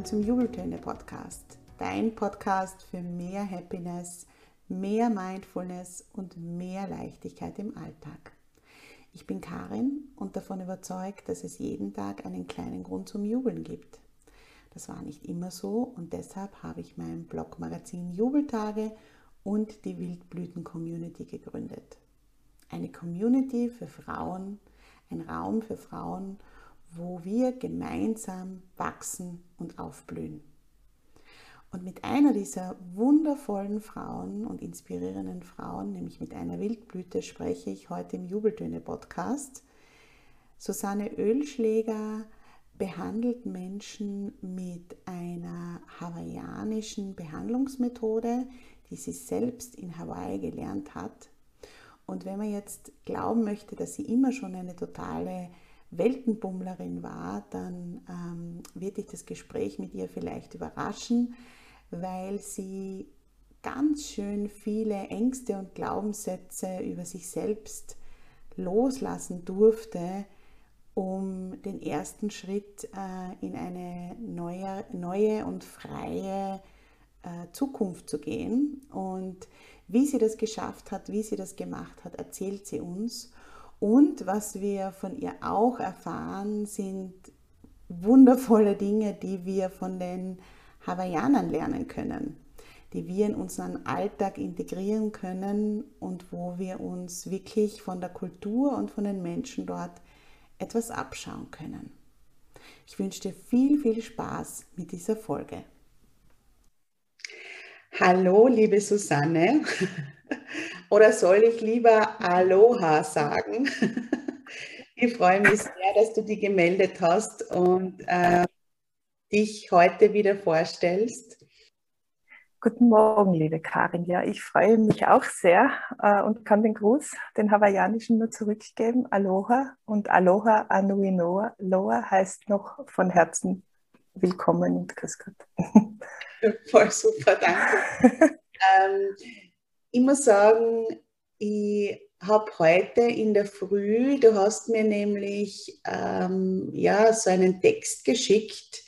Willkommen zum Jubeltöne Podcast. Dein Podcast für mehr Happiness, mehr Mindfulness und mehr Leichtigkeit im Alltag. Ich bin Karin und davon überzeugt, dass es jeden Tag einen kleinen Grund zum Jubeln gibt. Das war nicht immer so und deshalb habe ich mein Blogmagazin Jubeltage und die Wildblüten Community gegründet. Eine Community für Frauen, ein Raum für Frauen, wo wir gemeinsam wachsen und aufblühen. Und mit einer dieser wundervollen Frauen und inspirierenden Frauen, nämlich mit einer Wildblüte, spreche ich heute im Jubeltöne-Podcast. Susanne Ölschläger behandelt Menschen mit einer hawaiianischen Behandlungsmethode, die sie selbst in Hawaii gelernt hat. Und wenn man jetzt glauben möchte, dass sie immer schon eine totale Weltenbummlerin war, dann ähm, wird dich das Gespräch mit ihr vielleicht überraschen, weil sie ganz schön viele Ängste und Glaubenssätze über sich selbst loslassen durfte, um den ersten Schritt äh, in eine neue, neue und freie äh, Zukunft zu gehen. Und wie sie das geschafft hat, wie sie das gemacht hat, erzählt sie uns. Und was wir von ihr auch erfahren, sind wundervolle Dinge, die wir von den Hawaiianern lernen können, die wir in unseren Alltag integrieren können und wo wir uns wirklich von der Kultur und von den Menschen dort etwas abschauen können. Ich wünsche dir viel, viel Spaß mit dieser Folge. Hallo, liebe Susanne. Oder soll ich lieber Aloha sagen? Ich freue mich sehr, dass du dich gemeldet hast und äh, dich heute wieder vorstellst. Guten Morgen, liebe Karin. Ja, ich freue mich auch sehr äh, und kann den Gruß, den hawaiianischen, nur zurückgeben. Aloha und Aloha Anui Noa. Loa heißt noch von Herzen willkommen und grüß Gott. Voll super, danke. ähm, ich muss sagen, ich habe heute in der Früh, du hast mir nämlich ähm, ja, so einen Text geschickt,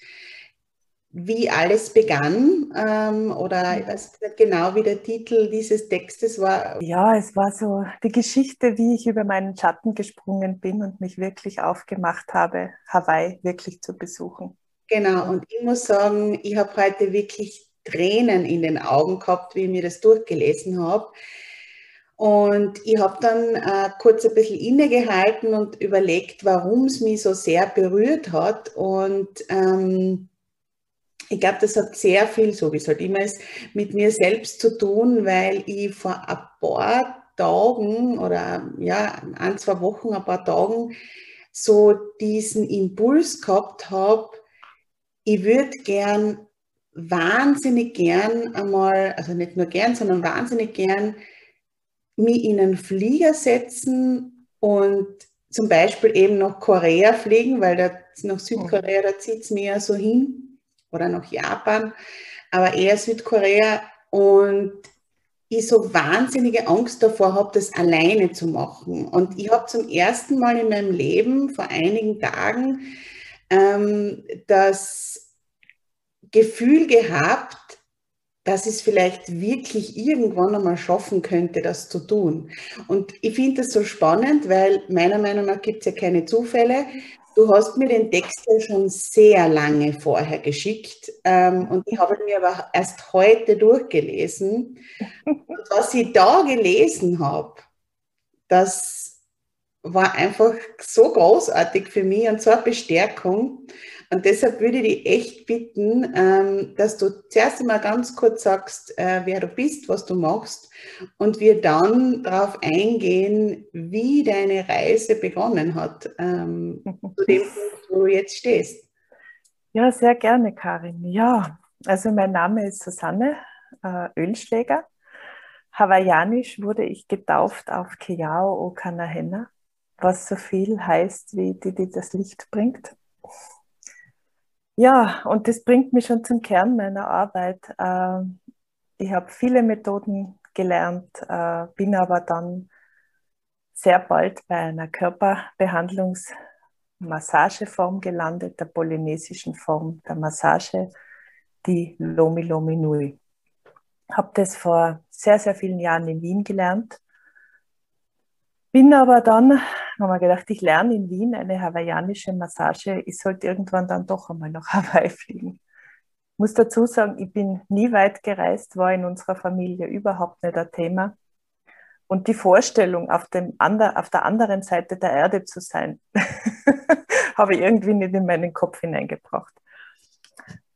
wie alles begann, ähm, oder ich weiß nicht genau, wie der Titel dieses Textes war. Ja, es war so die Geschichte, wie ich über meinen Schatten gesprungen bin und mich wirklich aufgemacht habe, Hawaii wirklich zu besuchen. Genau, und ich muss sagen, ich habe heute wirklich Tränen in den Augen gehabt, wie ich mir das durchgelesen habe. Und ich habe dann äh, kurz ein bisschen innegehalten und überlegt, warum es mich so sehr berührt hat. Und ähm, ich glaube, das hat sehr viel, so wie es halt immer ist, mit mir selbst zu tun, weil ich vor ein paar Tagen oder ja, ein, zwei Wochen, ein paar Tagen so diesen Impuls gehabt habe, ich würde gern wahnsinnig gern einmal, also nicht nur gern, sondern wahnsinnig gern mich in einen Flieger setzen und zum Beispiel eben nach Korea fliegen, weil da, nach Südkorea, da zieht es mir ja so hin, oder nach Japan, aber eher Südkorea und ich so wahnsinnige Angst davor habe, das alleine zu machen. Und ich habe zum ersten Mal in meinem Leben vor einigen Tagen ähm, das Gefühl gehabt, dass es vielleicht wirklich irgendwann einmal schaffen könnte, das zu tun. Und ich finde das so spannend, weil meiner Meinung nach gibt es ja keine Zufälle. Du hast mir den Text ja schon sehr lange vorher geschickt ähm, und ich habe ihn mir aber erst heute durchgelesen. Und was ich da gelesen habe, das war einfach so großartig für mich und so eine Bestärkung. Und deshalb würde ich dich echt bitten, ähm, dass du zuerst einmal ganz kurz sagst, äh, wer du bist, was du machst und wir dann darauf eingehen, wie deine Reise begonnen hat, ähm, zu dem Punkt, wo du jetzt stehst. Ja, sehr gerne, Karin. Ja, also mein Name ist Susanne äh, Ölschläger. Hawaiianisch wurde ich getauft auf Keao Okanahena, was so viel heißt wie die, die das Licht bringt. Ja, und das bringt mich schon zum Kern meiner Arbeit. Ähm, ich habe viele Methoden gelernt, äh, bin aber dann sehr bald bei einer Körperbehandlungsmassageform gelandet, der polynesischen Form der Massage, die Lomi Lomi Nui. Habe das vor sehr, sehr vielen Jahren in Wien gelernt bin aber dann, haben wir gedacht, ich lerne in Wien eine hawaiianische Massage. Ich sollte irgendwann dann doch einmal nach Hawaii fliegen. Ich muss dazu sagen, ich bin nie weit gereist, war in unserer Familie überhaupt nicht ein Thema. Und die Vorstellung, auf, dem ander, auf der anderen Seite der Erde zu sein, habe ich irgendwie nicht in meinen Kopf hineingebracht.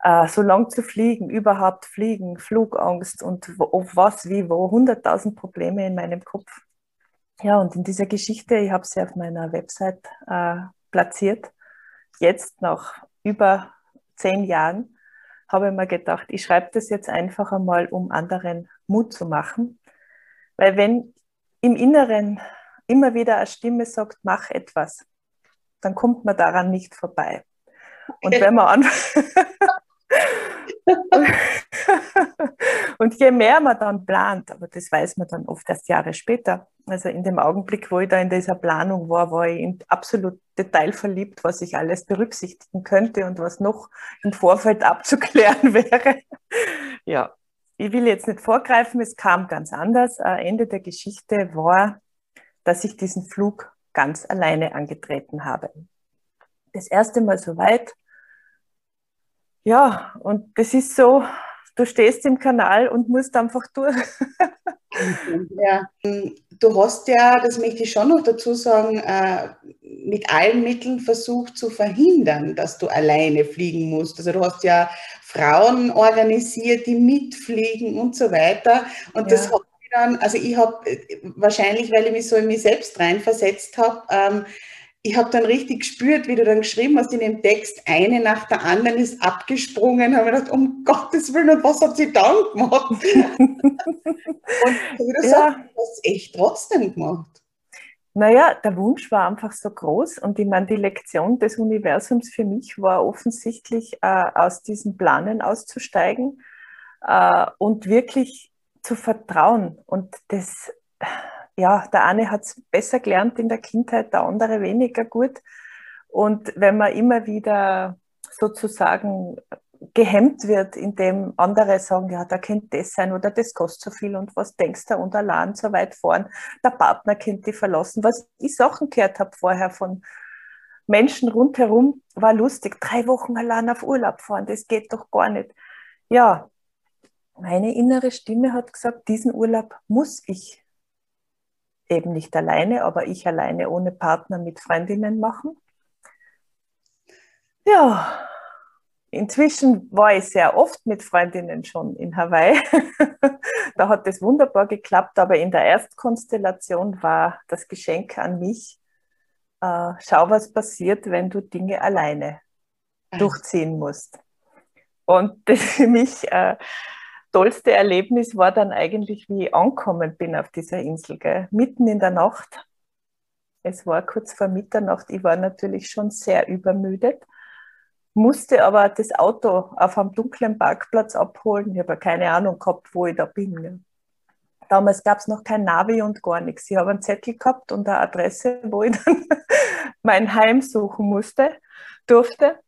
Äh, so lang zu fliegen, überhaupt fliegen, Flugangst und wo, was, wie, wo, hunderttausend Probleme in meinem Kopf ja, und in dieser Geschichte, ich habe sie auf meiner Website äh, platziert, jetzt nach über zehn Jahren, habe ich mir gedacht, ich schreibe das jetzt einfach einmal, um anderen Mut zu machen. Weil wenn im Inneren immer wieder eine Stimme sagt, mach etwas, dann kommt man daran nicht vorbei. Und wenn man an und je mehr man dann plant, aber das weiß man dann oft erst Jahre später, also in dem Augenblick, wo ich da in dieser Planung war, war ich in absolut detailverliebt, was ich alles berücksichtigen könnte und was noch im Vorfeld abzuklären wäre. Ja, ich will jetzt nicht vorgreifen, es kam ganz anders. Ende der Geschichte war, dass ich diesen Flug ganz alleine angetreten habe. Das erste Mal so weit. Ja, und das ist so, du stehst im Kanal und musst einfach durch. ja, du hast ja, das möchte ich schon noch dazu sagen, äh, mit allen Mitteln versucht zu verhindern, dass du alleine fliegen musst. Also du hast ja Frauen organisiert, die mitfliegen und so weiter. Und ja. das hat dann, also ich habe äh, wahrscheinlich, weil ich mich so in mich selbst reinversetzt habe, ähm, ich habe dann richtig gespürt, wie du dann geschrieben hast in dem Text, eine nach der anderen ist abgesprungen, habe mir gedacht, um Gottes Willen, und was hat sie dann gemacht? und wie du ja. sagst, du hast es echt trotzdem gemacht. Naja, der Wunsch war einfach so groß und ich meine, die Lektion des Universums für mich war offensichtlich, äh, aus diesen Planen auszusteigen äh, und wirklich zu vertrauen. Und das ja, der eine hat es besser gelernt in der Kindheit, der andere weniger gut. Und wenn man immer wieder sozusagen gehemmt wird, indem andere sagen, ja, da könnte das sein oder das kostet so viel und was denkst du und allein so weit fahren, der Partner könnte die verlassen. Was ich Sachen gehört habe vorher von Menschen rundherum, war lustig, drei Wochen allein auf Urlaub fahren, das geht doch gar nicht. Ja, meine innere Stimme hat gesagt, diesen Urlaub muss ich eben nicht alleine, aber ich alleine ohne Partner mit Freundinnen machen. Ja, inzwischen war ich sehr oft mit Freundinnen schon in Hawaii. da hat es wunderbar geklappt, aber in der Erstkonstellation war das Geschenk an mich, äh, schau, was passiert, wenn du Dinge alleine durchziehen musst. Und das für mich äh, tollste Erlebnis war dann eigentlich, wie ich angekommen bin auf dieser Insel, gell? mitten in der Nacht. Es war kurz vor Mitternacht. Ich war natürlich schon sehr übermüdet. musste aber das Auto auf einem dunklen Parkplatz abholen. Ich habe keine Ahnung gehabt, wo ich da bin. Ja. Damals gab es noch kein Navi und gar nichts. Ich habe einen Zettel gehabt und eine Adresse, wo ich dann mein Heim suchen musste, durfte.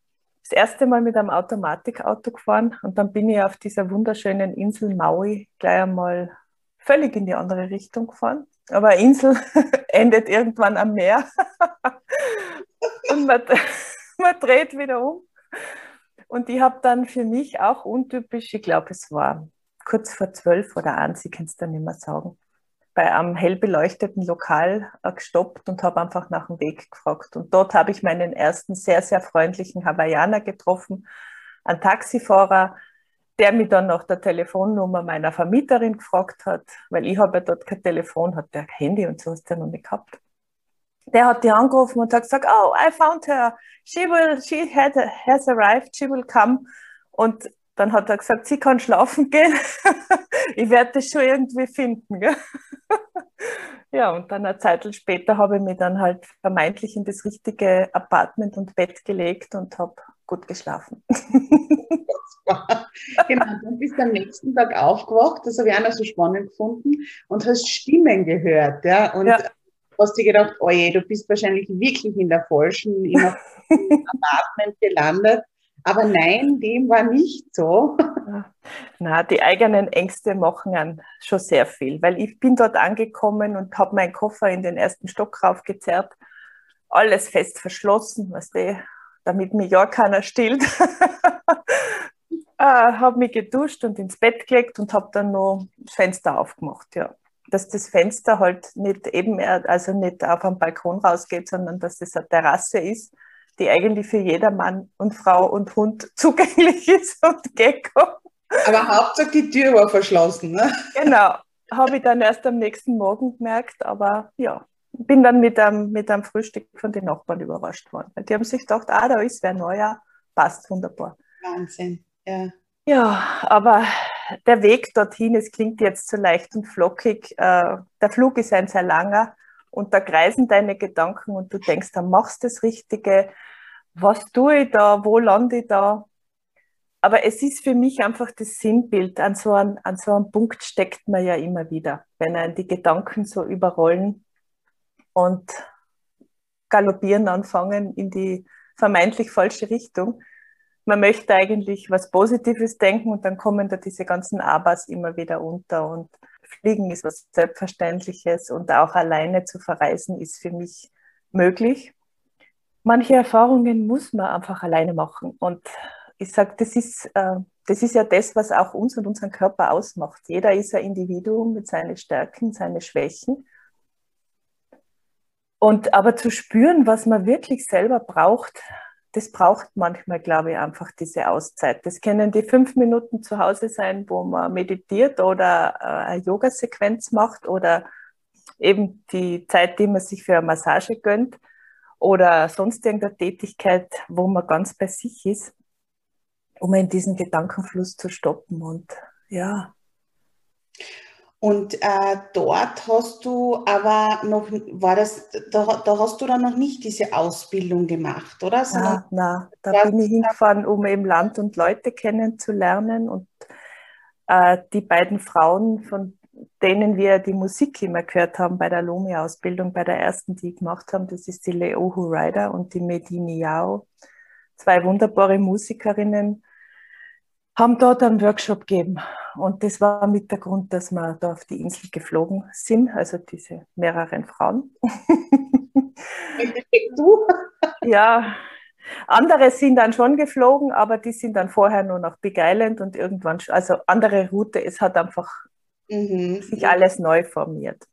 Das erste Mal mit einem Automatikauto gefahren und dann bin ich auf dieser wunderschönen Insel Maui gleich einmal völlig in die andere Richtung gefahren. Aber eine Insel endet irgendwann am Meer und man, man dreht wieder um. Und ich habe dann für mich auch untypisch, ich glaube, es war kurz vor zwölf oder eins, ich kann es dann nicht mehr sagen, bei einem hell beleuchteten Lokal äh, gestoppt und habe einfach nach dem Weg gefragt. Und dort habe ich meinen ersten sehr, sehr freundlichen Hawaiianer getroffen, einen Taxifahrer, der mich dann nach der Telefonnummer meiner Vermieterin gefragt hat, weil ich habe ja dort kein Telefon, hat der Handy und so hast du ja noch nicht gehabt. Der hat die angerufen und hat gesagt, oh, I found her, she will, she had, has arrived, she will come. Und dann hat er gesagt, sie kann schlafen gehen. ich werde das schon irgendwie finden. Ja, und dann eine Zeit später habe ich mich dann halt vermeintlich in das richtige Apartment und Bett gelegt und habe gut geschlafen. genau, dann bist du am nächsten Tag aufgewacht, das habe ich auch noch so spannend gefunden, und hast Stimmen gehört. Ja? Und ja. hast dir gedacht, oje, du bist wahrscheinlich wirklich in der falschen, im Apartment gelandet aber nein, dem war nicht so. Na, die eigenen Ängste machen an schon sehr viel, weil ich bin dort angekommen und habe meinen Koffer in den ersten Stock raufgezerrt, alles fest verschlossen, was die, damit mir ja keiner stillt. äh, habe mich geduscht und ins Bett gelegt und habe dann noch das Fenster aufgemacht, ja. Dass das Fenster halt nicht eben, also nicht auf am Balkon rausgeht, sondern dass das eine Terrasse ist die eigentlich für jeder Mann und Frau und Hund zugänglich ist und Gecko. Aber Hauptsache die Tür war verschlossen, ne? Genau, habe ich dann erst am nächsten Morgen gemerkt, aber ja, bin dann mit einem, mit einem Frühstück von den Nachbarn überrascht worden. Die haben sich gedacht, ah, da ist wer neuer, passt wunderbar. Wahnsinn, ja. Ja, aber der Weg dorthin, es klingt jetzt so leicht und flockig, äh, der Flug ist ein sehr langer und da kreisen deine Gedanken und du denkst, dann machst du das Richtige, was tue ich da, wo lande ich da. Aber es ist für mich einfach das Sinnbild. An so, einem, an so einem Punkt steckt man ja immer wieder, wenn einen die Gedanken so überrollen und galoppieren anfangen in die vermeintlich falsche Richtung. Man möchte eigentlich was Positives denken und dann kommen da diese ganzen Abers immer wieder unter und Fliegen ist was Selbstverständliches und auch alleine zu verreisen ist für mich möglich manche Erfahrungen muss man einfach alleine machen. Und ich sage, das ist, äh, das ist ja das, was auch uns und unseren Körper ausmacht. Jeder ist ein Individuum mit seinen Stärken, seinen Schwächen. Und aber zu spüren, was man wirklich selber braucht, das braucht manchmal, glaube ich, einfach diese Auszeit. Das können die fünf Minuten zu Hause sein, wo man meditiert oder äh, eine Yoga-Sequenz macht oder eben die Zeit, die man sich für eine Massage gönnt oder sonst irgendeine Tätigkeit, wo man ganz bei sich ist, um in diesen Gedankenfluss zu stoppen. Und ja. Und äh, dort hast du aber noch, war das, da, da hast du dann noch nicht diese Ausbildung gemacht, oder? Sondern na, na, da bin ich hingefahren, um eben Land und Leute kennenzulernen. Und äh, die beiden Frauen, von denen wir die Musik immer gehört haben bei der Lomi-Ausbildung, bei der ersten, die gemacht haben. Das ist die Leohu Ryder und die Medini Yao. Zwei wunderbare Musikerinnen haben dort einen Workshop gegeben. Und das war mit der Grund, dass wir da auf die Insel geflogen sind, also diese mehreren Frauen. du? ja, andere sind dann schon geflogen, aber die sind dann vorher nur nach Big Island und irgendwann, also andere Route. Es hat einfach mhm. sich alles neu formiert.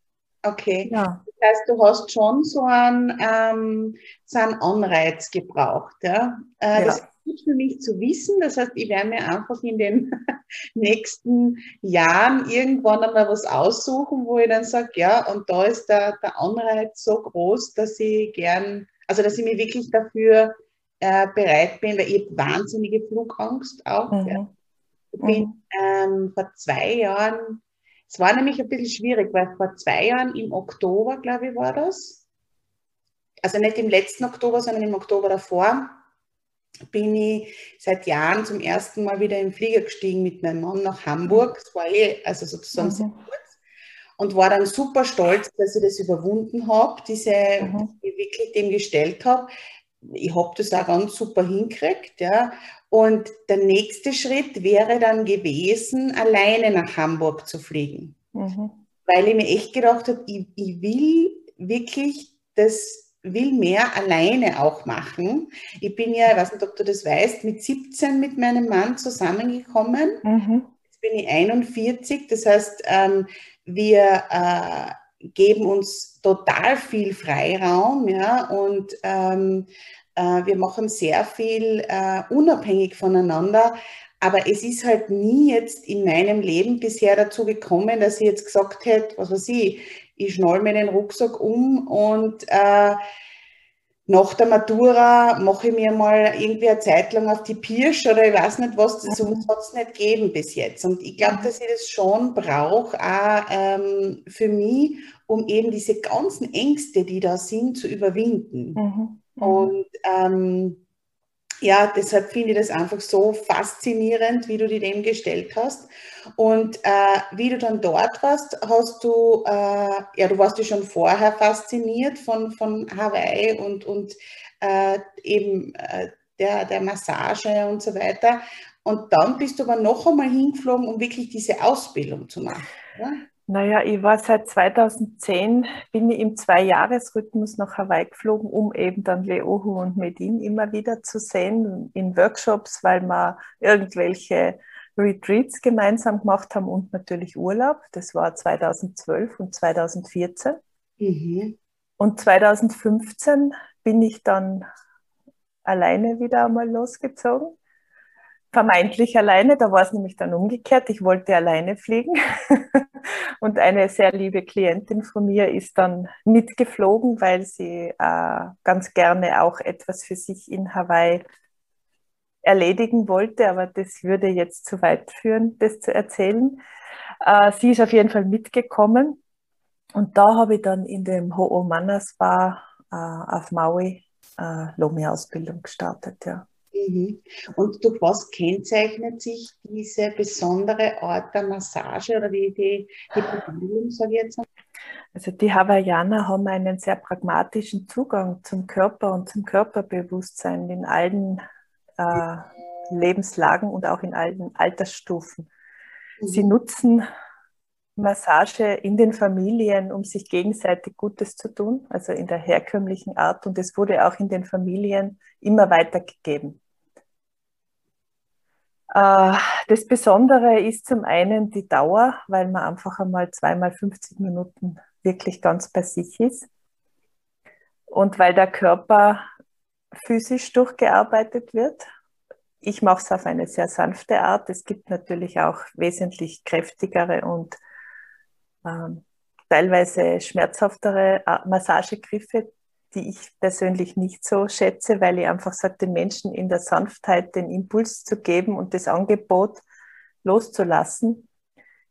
Okay. Ja. Das heißt, du hast schon so einen, ähm, so einen Anreiz gebraucht. Ja? Äh, ja. Das gut für mich zu wissen. Das heißt, ich werde mir einfach in den nächsten Jahren irgendwann einmal was aussuchen, wo ich dann sage, ja, und da ist der, der Anreiz so groß, dass ich gern, also dass ich mich wirklich dafür äh, bereit bin, weil ich habe wahnsinnige Flugangst auch. Mhm. Ja. Ich bin mhm. ähm, vor zwei Jahren es war nämlich ein bisschen schwierig, weil vor zwei Jahren im Oktober, glaube ich, war das. Also nicht im letzten Oktober, sondern im Oktober davor, bin ich seit Jahren zum ersten Mal wieder im Flieger gestiegen mit meinem Mann nach Hamburg. Das war eh, also sozusagen mhm. sehr kurz. Und war dann super stolz, dass ich das überwunden habe, diese, mhm. ich wirklich dem gestellt habe. Ich habe das auch ganz super hingekriegt, ja. Und der nächste Schritt wäre dann gewesen, alleine nach Hamburg zu fliegen. Mhm. Weil ich mir echt gedacht habe, ich, ich will wirklich das will mehr alleine auch machen. Ich bin ja, ich weiß nicht, ob du das weißt, mit 17 mit meinem Mann zusammengekommen. Mhm. Jetzt bin ich 41. Das heißt, ähm, wir äh, geben uns total viel Freiraum, ja, und ähm, äh, wir machen sehr viel äh, unabhängig voneinander. Aber es ist halt nie jetzt in meinem Leben bisher dazu gekommen, dass ich jetzt gesagt hätte, was weiß ich, ich schnall mir den Rucksack um und äh, nach der Matura mache ich mir mal irgendwie eine Zeit lang auf die Pirsch oder ich weiß nicht was, das mhm. hat es nicht gegeben bis jetzt. Und ich glaube, dass ich das schon brauche, auch ähm, für mich, um eben diese ganzen Ängste, die da sind, zu überwinden. Mhm. Mhm. Und ähm, ja, deshalb finde ich das einfach so faszinierend, wie du dir dem gestellt hast. Und äh, wie du dann dort warst, hast du, äh, ja, du warst ja schon vorher fasziniert von, von Hawaii und, und äh, eben äh, der, der Massage und so weiter. Und dann bist du aber noch einmal hingeflogen, um wirklich diese Ausbildung zu machen. Oder? Naja, ich war seit 2010, bin ich im Zwei-Jahres-Rhythmus nach Hawaii geflogen, um eben dann Leohu und Medin immer wieder zu sehen in Workshops, weil wir irgendwelche Retreats gemeinsam gemacht haben und natürlich Urlaub. Das war 2012 und 2014. Mhm. Und 2015 bin ich dann alleine wieder einmal losgezogen vermeintlich alleine. Da war es nämlich dann umgekehrt. Ich wollte alleine fliegen. und eine sehr liebe Klientin von mir ist dann mitgeflogen, weil sie äh, ganz gerne auch etwas für sich in Hawaii erledigen wollte. Aber das würde jetzt zu weit führen, das zu erzählen. Äh, sie ist auf jeden Fall mitgekommen. Und da habe ich dann in dem Ho'omana Spa äh, auf Maui äh, Lomi-Ausbildung gestartet. Ja. Mhm. Und durch was kennzeichnet sich diese besondere Art der Massage oder die, die, die Behandlung, sage ich jetzt? Also die Hawaiianer haben einen sehr pragmatischen Zugang zum Körper und zum Körperbewusstsein in allen äh, Lebenslagen und auch in allen Altersstufen. Mhm. Sie nutzen Massage in den Familien, um sich gegenseitig Gutes zu tun, also in der herkömmlichen Art. Und es wurde auch in den Familien immer weitergegeben. Äh, das Besondere ist zum einen die Dauer, weil man einfach einmal zweimal 50 Minuten wirklich ganz bei sich ist. Und weil der Körper physisch durchgearbeitet wird. Ich mache es auf eine sehr sanfte Art. Es gibt natürlich auch wesentlich kräftigere und ähm, teilweise schmerzhaftere äh, Massagegriffe, die ich persönlich nicht so schätze, weil ich einfach sage, den Menschen in der Sanftheit den Impuls zu geben und das Angebot loszulassen,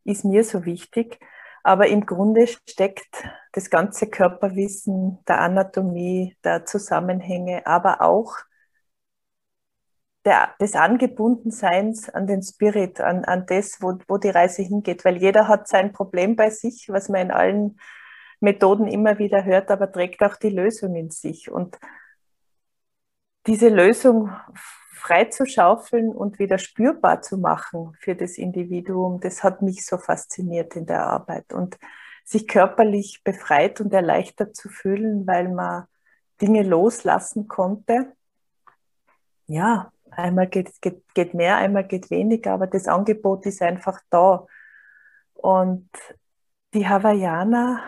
ist mir so wichtig. Aber im Grunde steckt das ganze Körperwissen der Anatomie, der Zusammenhänge, aber auch der, des Angebundenseins an den Spirit, an, an das, wo, wo die Reise hingeht. Weil jeder hat sein Problem bei sich, was man in allen Methoden immer wieder hört, aber trägt auch die Lösung in sich. Und diese Lösung freizuschaufeln und wieder spürbar zu machen für das Individuum, das hat mich so fasziniert in der Arbeit. Und sich körperlich befreit und erleichtert zu fühlen, weil man Dinge loslassen konnte. Ja, einmal geht, geht, geht mehr, einmal geht weniger, aber das Angebot ist einfach da. Und die Hawaiianer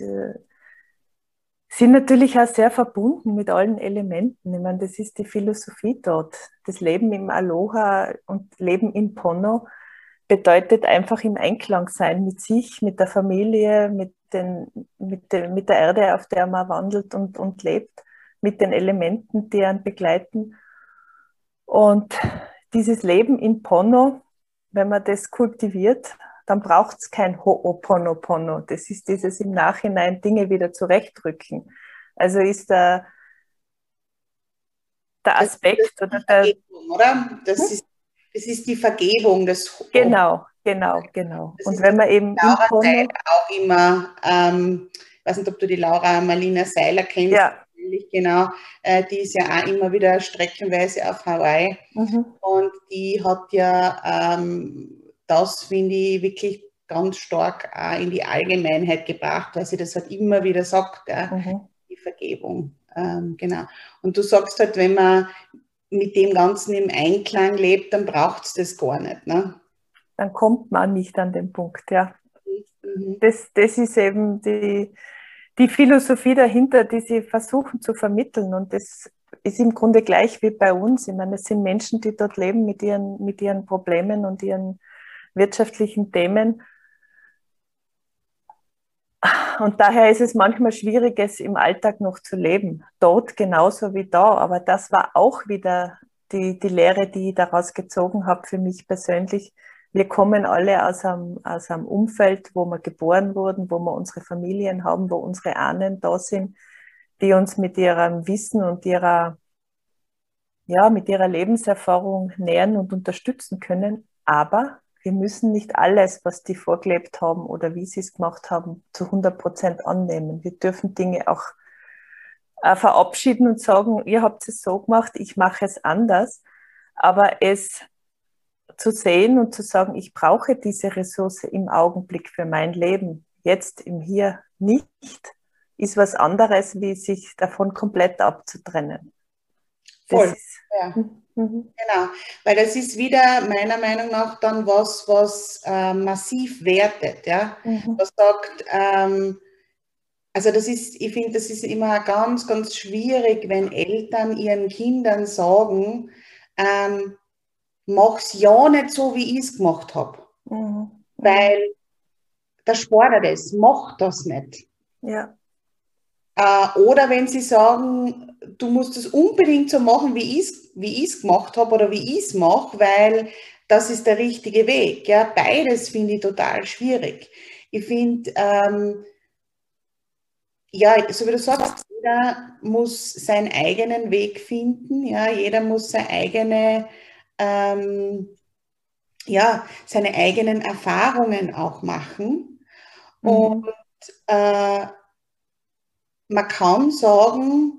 äh, sind natürlich auch sehr verbunden mit allen Elementen. Ich meine, das ist die Philosophie dort. Das Leben im Aloha und Leben im Pono bedeutet einfach im Einklang sein mit sich, mit der Familie, mit, den, mit, den, mit der Erde, auf der man wandelt und, und lebt, mit den Elementen, die einen begleiten. Und dieses Leben in Pono, wenn man das kultiviert, dann braucht es kein Ho'oponopono. Das ist dieses im Nachhinein Dinge wieder zurechtrücken. Also ist der, der Aspekt das oder der. Vergebung, oder? Das, hm? ist, das ist die Vergebung des Genau, genau, genau. Das und wenn man eben Laura Seiler auch immer, ähm, ich weiß nicht, ob du die Laura Marlina Seiler kennst, ja. genau, äh, die ist ja auch immer wieder streckenweise auf Hawaii mhm. und die hat ja ähm, das, finde ich, wirklich ganz stark auch in die Allgemeinheit gebracht, weil sie das halt immer wieder sagt, mhm. die Vergebung. Ähm, genau. Und du sagst halt, wenn man mit dem Ganzen im Einklang lebt, dann braucht es das gar nicht. Ne? Dann kommt man nicht an den Punkt, ja. Mhm. Das, das ist eben die, die Philosophie dahinter, die sie versuchen zu vermitteln. Und das ist im Grunde gleich wie bei uns. Ich meine, es sind Menschen, die dort leben mit ihren, mit ihren Problemen und ihren wirtschaftlichen Themen. Und daher ist es manchmal schwierig, es im Alltag noch zu leben. Dort genauso wie da. Aber das war auch wieder die, die Lehre, die ich daraus gezogen habe für mich persönlich. Wir kommen alle aus einem, aus einem Umfeld, wo wir geboren wurden, wo wir unsere Familien haben, wo unsere Ahnen da sind, die uns mit ihrem Wissen und ihrer, ja, mit ihrer Lebenserfahrung nähern und unterstützen können. Aber wir müssen nicht alles, was die vorgelebt haben oder wie sie es gemacht haben, zu 100 Prozent annehmen. Wir dürfen Dinge auch äh, verabschieden und sagen, ihr habt es so gemacht, ich mache es anders. Aber es zu sehen und zu sagen, ich brauche diese Ressource im Augenblick für mein Leben, jetzt im Hier nicht, ist was anderes, wie sich davon komplett abzutrennen. Voll. Ist, ja. Hm. Mhm. Genau, weil das ist wieder meiner Meinung nach dann was, was äh, massiv wertet, ja, mhm. was sagt, ähm, also das ist, ich finde, das ist immer ganz, ganz schwierig, wenn Eltern ihren Kindern sagen, ähm, mach's ja nicht so, wie ich es gemacht habe, mhm. weil der Sport das, mach das nicht. Ja. Äh, oder wenn sie sagen, du musst es unbedingt so machen, wie ich es wie gemacht habe oder wie ich es mache, weil das ist der richtige Weg. Ja? Beides finde ich total schwierig. Ich finde, ähm, ja, so wie du sagst, jeder muss seinen eigenen Weg finden, ja, jeder muss seine eigene, ähm, ja, seine eigenen Erfahrungen auch machen. Mhm. Und äh, man kann sagen,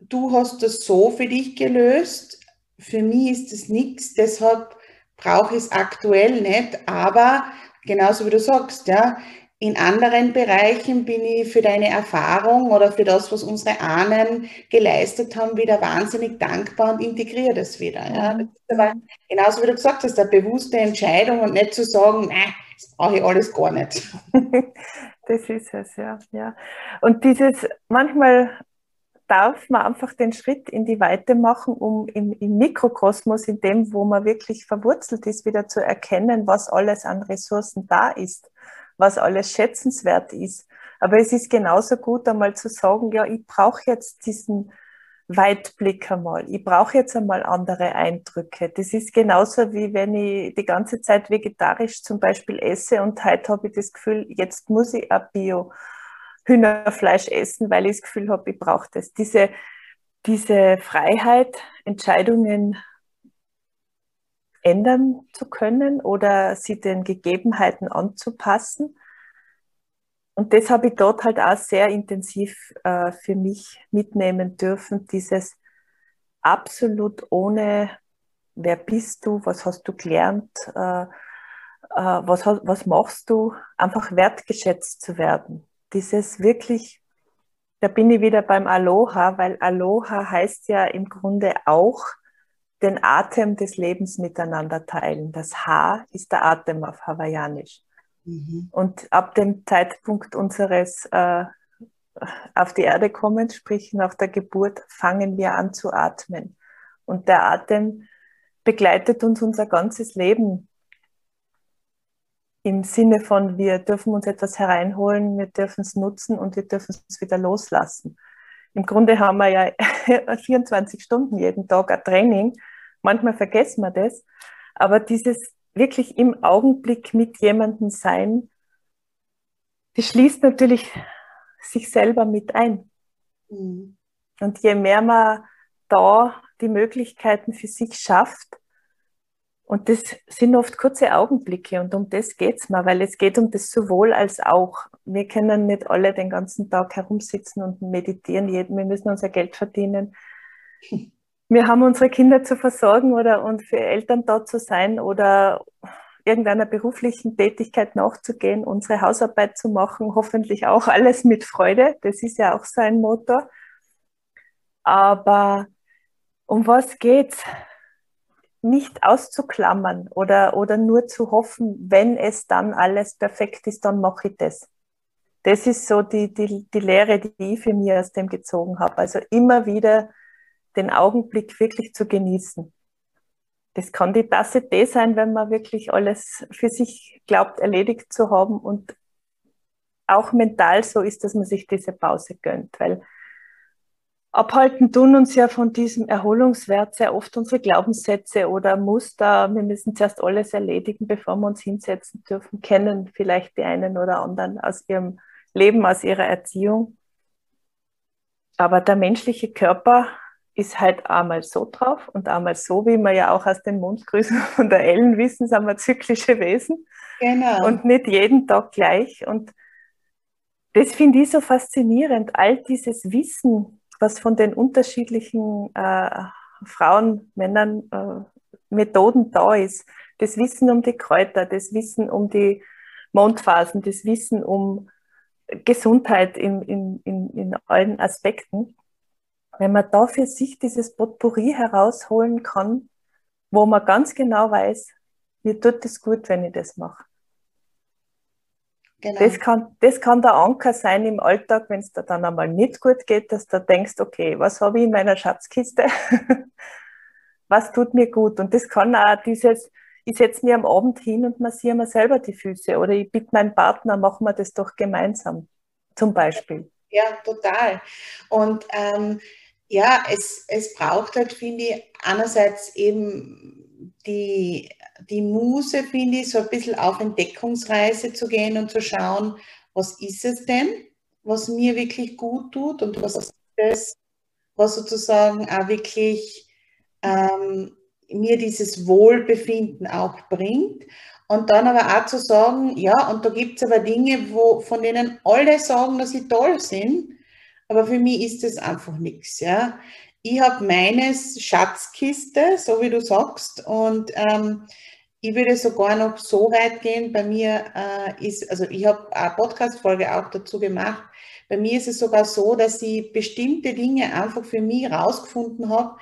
du hast das so für dich gelöst, für mich ist das nichts, deshalb brauche ich es aktuell nicht, aber genauso wie du sagst, ja, in anderen Bereichen bin ich für deine Erfahrung oder für das, was unsere Ahnen geleistet haben, wieder wahnsinnig dankbar und integriere das wieder. Ja. Mhm. Aber genauso wie du gesagt hast, eine bewusste Entscheidung und nicht zu sagen, nein, das brauche ich alles gar nicht. Das ist es, ja. ja. Und dieses, manchmal darf man einfach den Schritt in die Weite machen, um im, im, Mikrokosmos, in dem, wo man wirklich verwurzelt ist, wieder zu erkennen, was alles an Ressourcen da ist, was alles schätzenswert ist. Aber es ist genauso gut, einmal zu sagen, ja, ich brauche jetzt diesen Weitblick einmal. Ich brauche jetzt einmal andere Eindrücke. Das ist genauso wie wenn ich die ganze Zeit vegetarisch zum Beispiel esse und heute habe ich das Gefühl, jetzt muss ich ein Bio Hühnerfleisch essen, weil ich das Gefühl habe, ich brauche das. Diese, diese Freiheit, Entscheidungen ändern zu können oder sie den Gegebenheiten anzupassen, und das habe ich dort halt auch sehr intensiv äh, für mich mitnehmen dürfen, dieses absolut ohne, wer bist du, was hast du gelernt, äh, äh, was, was machst du, einfach wertgeschätzt zu werden. Dieses wirklich, da bin ich wieder beim Aloha, weil Aloha heißt ja im Grunde auch, den Atem des Lebens miteinander teilen. Das H ist der Atem auf Hawaiianisch. Mhm. Und ab dem Zeitpunkt unseres äh, auf die Erde kommens, sprich nach der Geburt, fangen wir an zu atmen. Und der Atem begleitet uns unser ganzes Leben. Im Sinne von, wir dürfen uns etwas hereinholen, wir dürfen es nutzen und wir dürfen es wieder loslassen. Im Grunde haben wir ja 24 Stunden jeden Tag ein Training. Manchmal vergessen wir das. Aber dieses wirklich im Augenblick mit jemandem sein, das schließt natürlich sich selber mit ein. Mhm. Und je mehr man da die Möglichkeiten für sich schafft. Und das sind oft kurze Augenblicke und um das geht es mir, weil es geht um das sowohl als auch. Wir können nicht alle den ganzen Tag herumsitzen und meditieren, wir müssen unser Geld verdienen. Wir haben unsere Kinder zu versorgen oder und für Eltern da zu sein oder irgendeiner beruflichen Tätigkeit nachzugehen, unsere Hausarbeit zu machen, hoffentlich auch alles mit Freude. Das ist ja auch so ein Motor. Aber um was geht's? Nicht auszuklammern oder, oder nur zu hoffen, wenn es dann alles perfekt ist, dann mache ich das. Das ist so die, die, die Lehre, die ich für mich aus dem gezogen habe. Also immer wieder den Augenblick wirklich zu genießen. Das kann die Tasse Tee sein, wenn man wirklich alles für sich glaubt, erledigt zu haben und auch mental so ist, dass man sich diese Pause gönnt, weil abhalten tun uns ja von diesem Erholungswert sehr oft unsere Glaubenssätze oder Muster. Wir müssen zuerst alles erledigen, bevor wir uns hinsetzen dürfen, kennen vielleicht die einen oder anderen aus ihrem Leben, aus ihrer Erziehung. Aber der menschliche Körper ist halt einmal so drauf und einmal so, wie wir ja auch aus den Mundgrüßen von der Ellen wissen, sind wir zyklische Wesen. Genau. Und nicht jeden Tag gleich. Und das finde ich so faszinierend, all dieses Wissen, was von den unterschiedlichen äh, Frauen, Männern, äh, Methoden da ist. Das Wissen um die Kräuter, das Wissen um die Mondphasen, das Wissen um Gesundheit in, in, in, in allen Aspekten wenn man da für sich dieses Potpourri herausholen kann, wo man ganz genau weiß, mir tut es gut, wenn ich das mache. Genau. Das, kann, das kann der Anker sein im Alltag, wenn es dir dann einmal nicht gut geht, dass du denkst, okay, was habe ich in meiner Schatzkiste? was tut mir gut? Und das kann auch dieses, ich setze mich am Abend hin und massiere mir selber die Füße oder ich bitte meinen Partner, machen wir das doch gemeinsam, zum Beispiel. Ja, total. Und ähm, ja, es, es braucht halt, finde ich, einerseits eben die, die Muse, finde ich, so ein bisschen auf Entdeckungsreise zu gehen und zu schauen, was ist es denn, was mir wirklich gut tut und was ist das, was sozusagen auch wirklich ähm, mir dieses Wohlbefinden auch bringt. Und dann aber auch zu sagen, ja, und da gibt es aber Dinge, wo, von denen alle sagen, dass sie toll sind aber für mich ist das einfach nichts. Ja. Ich habe meine Schatzkiste, so wie du sagst, und ähm, ich würde sogar noch so weit gehen. Bei mir äh, ist, also ich habe eine Podcast-Folge auch dazu gemacht. Bei mir ist es sogar so, dass ich bestimmte Dinge einfach für mich rausgefunden habe,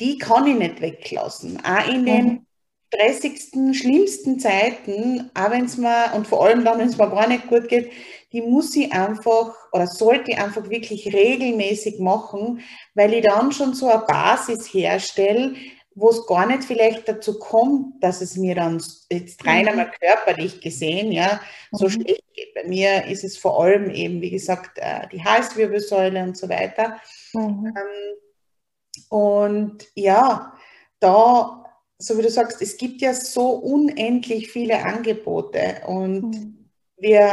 die kann ich nicht weglassen. Auch in den mhm. stressigsten, schlimmsten Zeiten, auch wenn es mir, und vor allem dann, wenn es mir gar nicht gut geht, die muss ich einfach oder sollte ich einfach wirklich regelmäßig machen, weil ich dann schon so eine Basis herstelle, wo es gar nicht vielleicht dazu kommt, dass es mir dann jetzt rein mhm. einmal körperlich gesehen, ja, so mhm. schlecht geht. Bei mir ist es vor allem eben, wie gesagt, äh, die Halswirbelsäule und so weiter. Mhm. Ähm, und ja, da, so wie du sagst, es gibt ja so unendlich viele Angebote und mhm. wir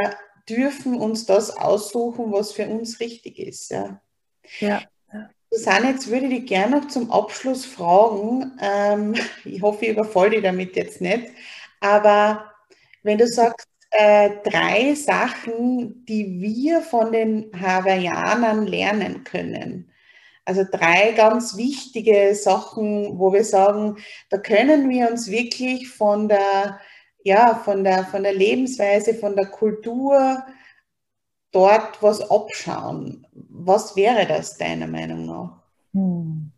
dürfen uns das aussuchen, was für uns richtig ist. Ja. ja. Susanne, jetzt würde ich dich gerne noch zum Abschluss fragen. Ähm, ich hoffe, ich überfalle dich damit jetzt nicht. Aber wenn du sagst, äh, drei Sachen, die wir von den Hawaiianern lernen können. Also drei ganz wichtige Sachen, wo wir sagen, da können wir uns wirklich von der ja, von der, von der Lebensweise, von der Kultur dort was abschauen. Was wäre das deiner Meinung nach? Hm.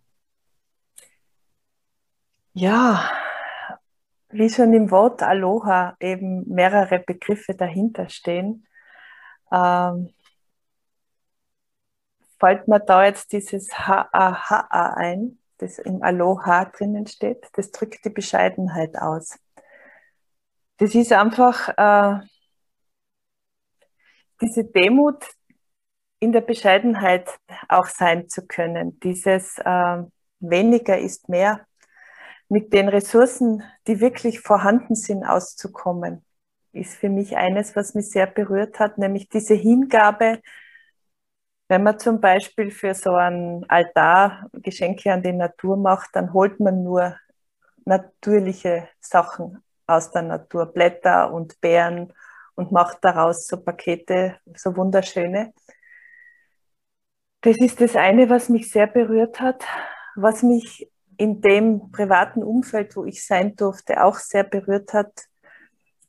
Ja, wie schon im Wort Aloha eben mehrere Begriffe dahinter stehen, ähm, fällt mir da jetzt dieses Ha-A-Ha-A ein, das im Aloha drinnen steht. Das drückt die Bescheidenheit aus das ist einfach äh, diese Demut in der Bescheidenheit auch sein zu können. Dieses äh, weniger ist mehr, mit den Ressourcen, die wirklich vorhanden sind, auszukommen, ist für mich eines, was mich sehr berührt hat, nämlich diese Hingabe Wenn man zum Beispiel für so ein Altar Geschenke an die Natur macht, dann holt man nur natürliche Sachen aus der Natur, Blätter und Beeren und macht daraus so Pakete, so wunderschöne. Das ist das eine, was mich sehr berührt hat, was mich in dem privaten Umfeld, wo ich sein durfte, auch sehr berührt hat,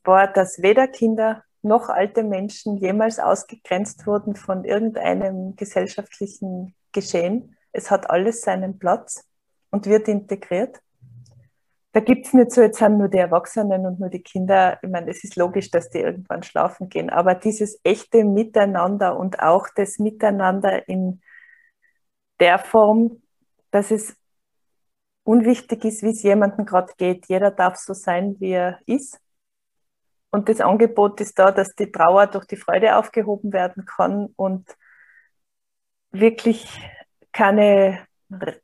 war, dass weder Kinder noch alte Menschen jemals ausgegrenzt wurden von irgendeinem gesellschaftlichen Geschehen. Es hat alles seinen Platz und wird integriert. Da gibt es nicht so, jetzt sind nur die Erwachsenen und nur die Kinder. Ich meine, es ist logisch, dass die irgendwann schlafen gehen, aber dieses echte Miteinander und auch das Miteinander in der Form, dass es unwichtig ist, wie es jemandem gerade geht. Jeder darf so sein, wie er ist. Und das Angebot ist da, dass die Trauer durch die Freude aufgehoben werden kann und wirklich keine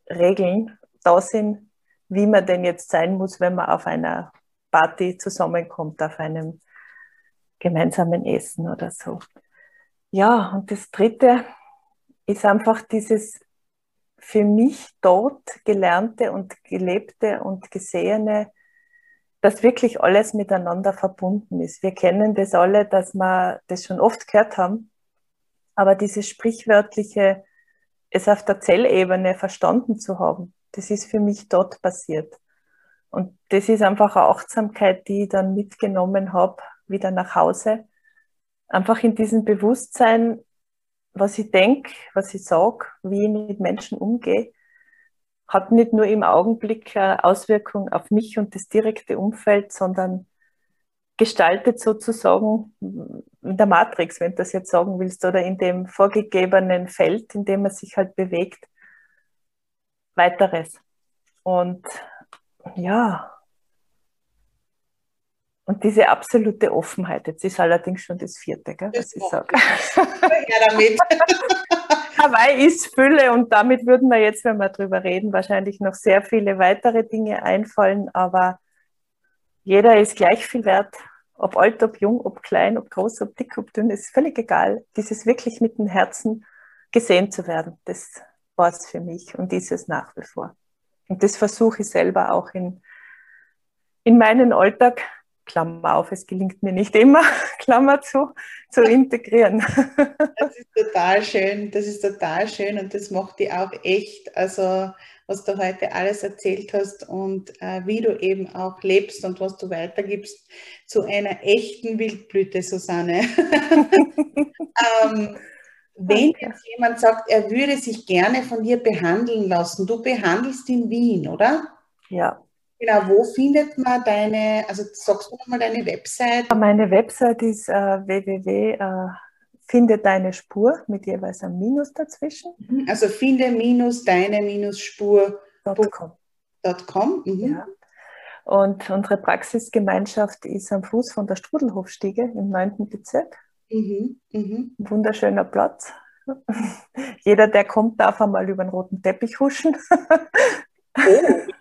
Regeln da sind, wie man denn jetzt sein muss, wenn man auf einer Party zusammenkommt, auf einem gemeinsamen Essen oder so. Ja, und das Dritte ist einfach dieses für mich dort gelernte und gelebte und gesehene, dass wirklich alles miteinander verbunden ist. Wir kennen das alle, dass wir das schon oft gehört haben, aber dieses sprichwörtliche, es auf der Zellebene verstanden zu haben, das ist für mich dort passiert. Und das ist einfach eine Achtsamkeit, die ich dann mitgenommen habe, wieder nach Hause. Einfach in diesem Bewusstsein, was ich denke, was ich sage, wie ich mit Menschen umgehe, hat nicht nur im Augenblick eine Auswirkung auf mich und das direkte Umfeld, sondern gestaltet sozusagen in der Matrix, wenn du das jetzt sagen willst, oder in dem vorgegebenen Feld, in dem man sich halt bewegt, weiteres. Und ja, und diese absolute Offenheit, jetzt ist allerdings schon das vierte, gell, was ich sage. Ja, damit. Hawaii ist Fülle und damit würden wir jetzt, wenn wir darüber reden, wahrscheinlich noch sehr viele weitere Dinge einfallen, aber jeder ist gleich viel wert, ob alt, ob jung, ob klein, ob groß, ob dick, ob dünn, ist völlig egal. Dieses wirklich mit dem Herzen gesehen zu werden, das war es für mich und ist es nach wie vor. Und das versuche ich selber auch in, in meinen Alltag Klammer auf, es gelingt mir nicht immer, Klammer zu, zu integrieren. Das ist total schön, das ist total schön und das macht die auch echt, also was du heute alles erzählt hast und äh, wie du eben auch lebst und was du weitergibst zu einer echten Wildblüte, Susanne. ähm, wenn okay. jetzt jemand sagt, er würde sich gerne von dir behandeln lassen, du behandelst in Wien, oder? Ja, Genau, wo findet man deine, also sagst du nochmal deine Website? Meine Website ist äh, www. Äh, finde deine Spur mit jeweils einem Minus dazwischen. Mhm, also finde minus deine minus Spur.com. Mhm. Ja. Und unsere Praxisgemeinschaft ist am Fuß von der Strudelhofstiege im 9. Bezirk. Mhm. Mhm. Wunderschöner Platz. Jeder, der kommt, darf einmal über den roten Teppich huschen. Oh,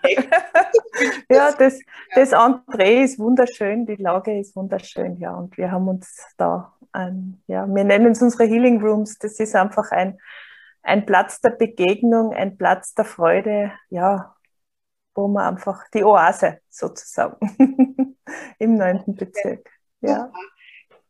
ja, das, das Entree ist wunderschön, die Lage ist wunderschön, ja. Und wir haben uns da, ein, ja, wir nennen es unsere Healing Rooms. Das ist einfach ein, ein Platz der Begegnung, ein Platz der Freude, ja, wo man einfach die Oase sozusagen im neunten Bezirk. Ja.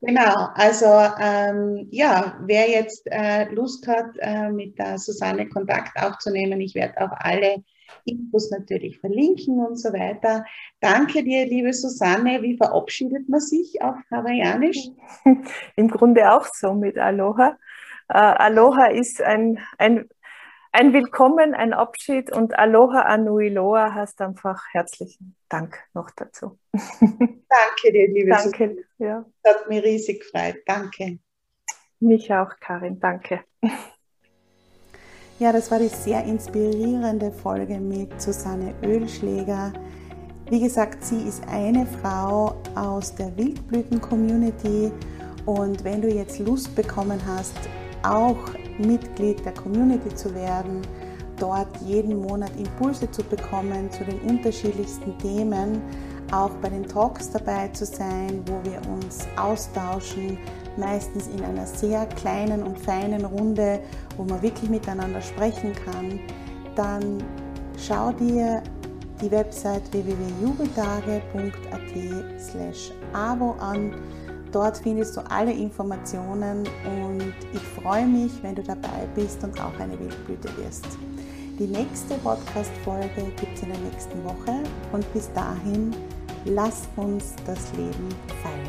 Genau, also ähm, ja, wer jetzt äh, Lust hat, äh, mit der Susanne Kontakt aufzunehmen, ich werde auch alle Infos natürlich verlinken und so weiter. Danke dir, liebe Susanne. Wie verabschiedet man sich auf Hawaiianisch? Im Grunde auch so mit Aloha. Uh, Aloha ist ein, ein, ein Willkommen, ein Abschied und Aloha Anuiloa heißt einfach herzlichen Dank noch dazu. Danke dir, liebe Danke, Susanne. Ja. Das hat mich riesig gefreut. Danke. Mich auch, Karin. Danke. Ja, das war die sehr inspirierende Folge mit Susanne Ölschläger. Wie gesagt, sie ist eine Frau aus der Wildblüten-Community und wenn du jetzt Lust bekommen hast, auch Mitglied der Community zu werden, dort jeden Monat Impulse zu bekommen zu den unterschiedlichsten Themen, auch bei den Talks dabei zu sein, wo wir uns austauschen, meistens in einer sehr kleinen und feinen Runde, wo man wirklich miteinander sprechen kann, dann schau dir die Website www.jubeltage.at slash abo an. Dort findest du alle Informationen und ich freue mich, wenn du dabei bist und auch eine Wildblüte wirst. Die nächste Podcast-Folge gibt es in der nächsten Woche und bis dahin, lass uns das Leben feiern.